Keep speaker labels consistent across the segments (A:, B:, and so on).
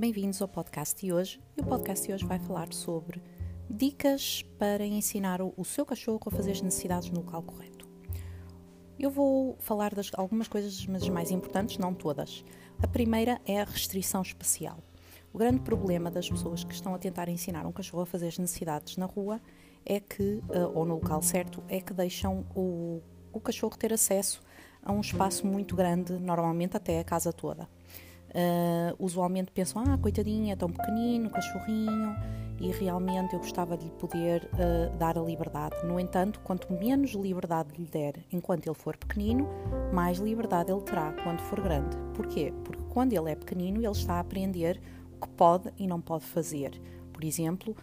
A: bem-vindos ao podcast de hoje. E o podcast de hoje vai falar sobre dicas para ensinar o seu cachorro a fazer as necessidades no local correto. Eu vou falar de algumas coisas, mas as mais importantes, não todas. A primeira é a restrição espacial. O grande problema das pessoas que estão a tentar ensinar um cachorro a fazer as necessidades na rua é que, eh, ou no local certo, é que deixam o, o cachorro ter acesso a um espaço muito grande, normalmente até a casa toda. Uh, usualmente pensam, ah, coitadinha, é tão pequenino, cachorrinho, e realmente eu gostava de lhe poder uh, dar a liberdade. No entanto, quanto menos liberdade lhe der enquanto ele for pequenino, mais liberdade ele terá quando for grande. Porquê? Porque quando ele é pequenino, ele está a aprender o que pode e não pode fazer. Por exemplo,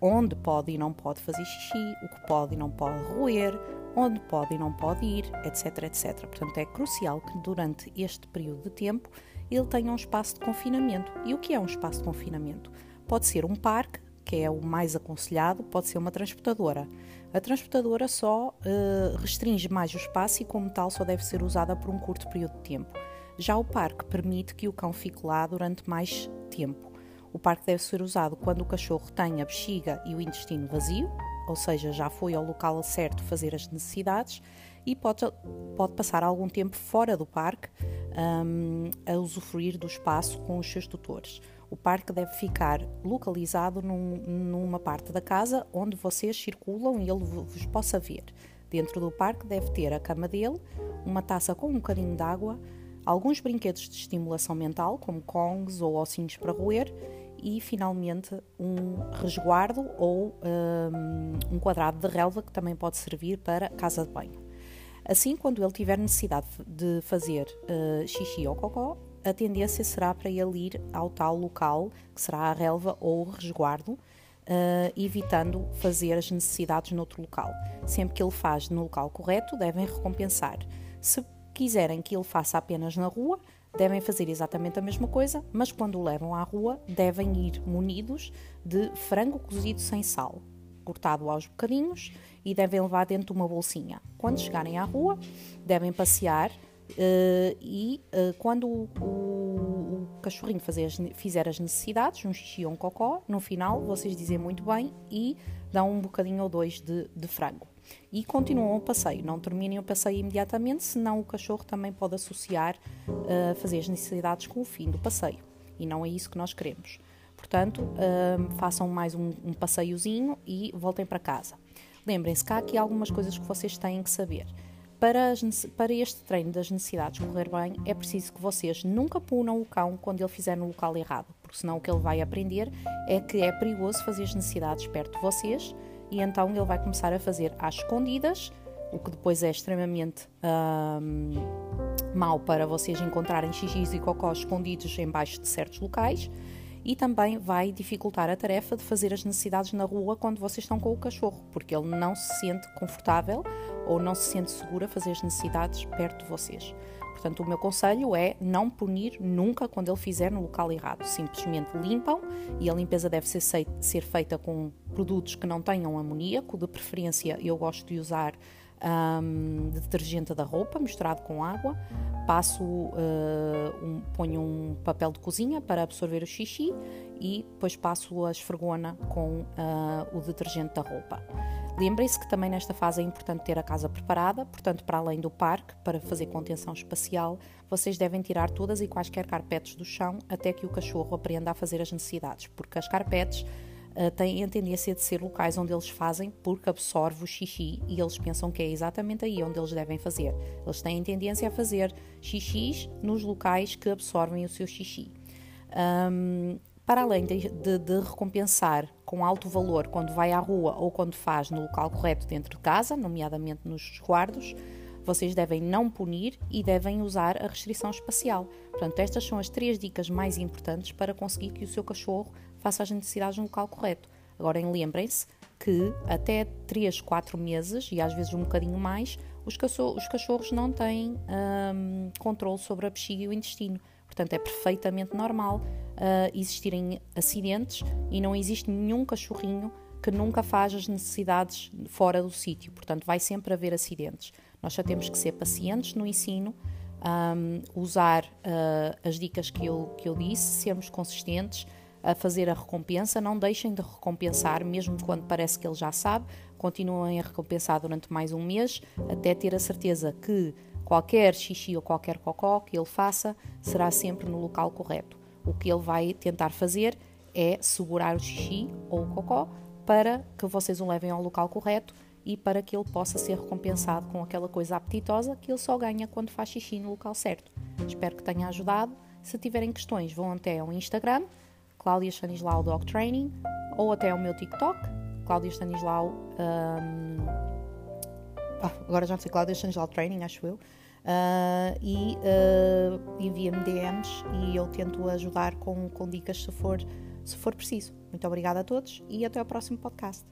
A: onde pode e não pode fazer xixi, o que pode e não pode roer, onde pode e não pode ir, etc, etc. Portanto, é crucial que durante este período de tempo ele tenha um espaço de confinamento. E o que é um espaço de confinamento? Pode ser um parque, que é o mais aconselhado, pode ser uma transportadora. A transportadora só uh, restringe mais o espaço e, como tal, só deve ser usada por um curto período de tempo. Já o parque permite que o cão fique lá durante mais tempo. O parque deve ser usado quando o cachorro tem a bexiga e o intestino vazio, ou seja, já foi ao local certo fazer as necessidades, e pode, pode passar algum tempo fora do parque um, a usufruir do espaço com os seus tutores. O parque deve ficar localizado num, numa parte da casa onde vocês circulam e ele vos possa ver. Dentro do parque deve ter a cama dele, uma taça com um bocadinho de água, alguns brinquedos de estimulação mental, como kongs ou ossinhos para roer, e finalmente um resguardo ou um, um quadrado de relva que também pode servir para casa de banho. Assim, quando ele tiver necessidade de fazer uh, xixi ou cocó, a tendência será para ele ir ao tal local, que será a relva ou o resguardo, uh, evitando fazer as necessidades noutro local. Sempre que ele faz no local correto, devem recompensar. Se quiserem que ele faça apenas na rua, devem fazer exatamente a mesma coisa, mas quando o levam à rua, devem ir munidos de frango cozido sem sal, cortado aos bocadinhos e devem levar dentro de uma bolsinha. Quando chegarem à rua, devem passear uh, e uh, quando o, o, o cachorrinho fazer, fizer as necessidades, um xixi ou um cocó, no final vocês dizem muito bem e dão um bocadinho ou dois de, de frango. E continuam o passeio, não terminem o passeio imediatamente, senão o cachorro também pode associar uh, fazer as necessidades com o fim do passeio. E não é isso que nós queremos. Portanto, uh, façam mais um, um passeiozinho e voltem para casa. Lembrem-se que há aqui algumas coisas que vocês têm que saber. Para, as, para, este treino das necessidades correr bem, é preciso que vocês nunca punam o cão quando ele fizer no local errado, porque senão o que ele vai aprender é que é perigoso fazer as necessidades perto de vocês e então ele vai começar a fazer às escondidas, o que depois é extremamente hum, mau para vocês encontrarem xixis e cocós escondidos embaixo de certos locais e também vai dificultar a tarefa de fazer as necessidades na rua quando vocês estão com o cachorro, porque ele não se sente confortável ou não se sente seguro a fazer as necessidades perto de vocês. Portanto, o meu conselho é não punir nunca quando ele fizer no local errado. Simplesmente limpam e a limpeza deve ser, ser feita com produtos que não tenham amoníaco. De preferência, eu gosto de usar um, detergente da roupa misturado com água, passo, uh, um, ponho um papel de cozinha para absorver o xixi e depois passo a esfregona com uh, o detergente da roupa. Lembrem-se que também nesta fase é importante ter a casa preparada, portanto, para além do parque, para fazer contenção espacial, vocês devem tirar todas e quaisquer carpetes do chão até que o cachorro aprenda a fazer as necessidades, porque as carpetes uh, têm a tendência de ser locais onde eles fazem porque absorve o xixi e eles pensam que é exatamente aí onde eles devem fazer. Eles têm tendência a fazer xixis nos locais que absorvem o seu xixi. Um, para além de, de, de, recompensar com alto valor quando vai à rua ou quando faz no local correto dentro de casa, nomeadamente nos resguardos, vocês devem não punir e devem usar a restrição espacial. Portanto, estas são as três dicas mais importantes para conseguir que o seu cachorro faça as necessidades no local correto. Agora, lembrem-se que até 3, 4 meses, e às vezes um bocadinho mais, os, os cachorros não têm hum, controle sobre a bexiga e o intestino. Portanto, é perfeitamente normal uh, existirem acidentes e não existe nenhum cachorrinho que nunca faz as necessidades fora do sítio. Portanto, vai sempre haver acidentes. Nós já temos que ser pacientes no ensino um, usar uh, as dicas que eu, que eu disse, sermos consistentes a fazer a recompensa, não deixem de recompensar, mesmo quando parece que ele já sabe, continuem a recompensar durante mais um mês, até ter a certeza que qualquer xixi ou qualquer cocó que ele faça será sempre no local correto. O que ele vai tentar fazer é segurar o xixi ou o cocó para que vocês o levem ao local correto e para que ele possa ser recompensado com aquela coisa apetitosa que ele só ganha quando faz xixi no local certo. Espero que tenha ajudado. Se tiverem questões, vão até ao Instagram, Cláudia Stanislau Dog Training, ou até ao meu TikTok, Cláudia Stanislau. Um... Agora já não sei, Cláudia Stanislau Training, acho eu. Uh, e uh, envia-me DMs e eu tento ajudar com, com dicas se for, se for preciso. Muito obrigada a todos e até ao próximo podcast.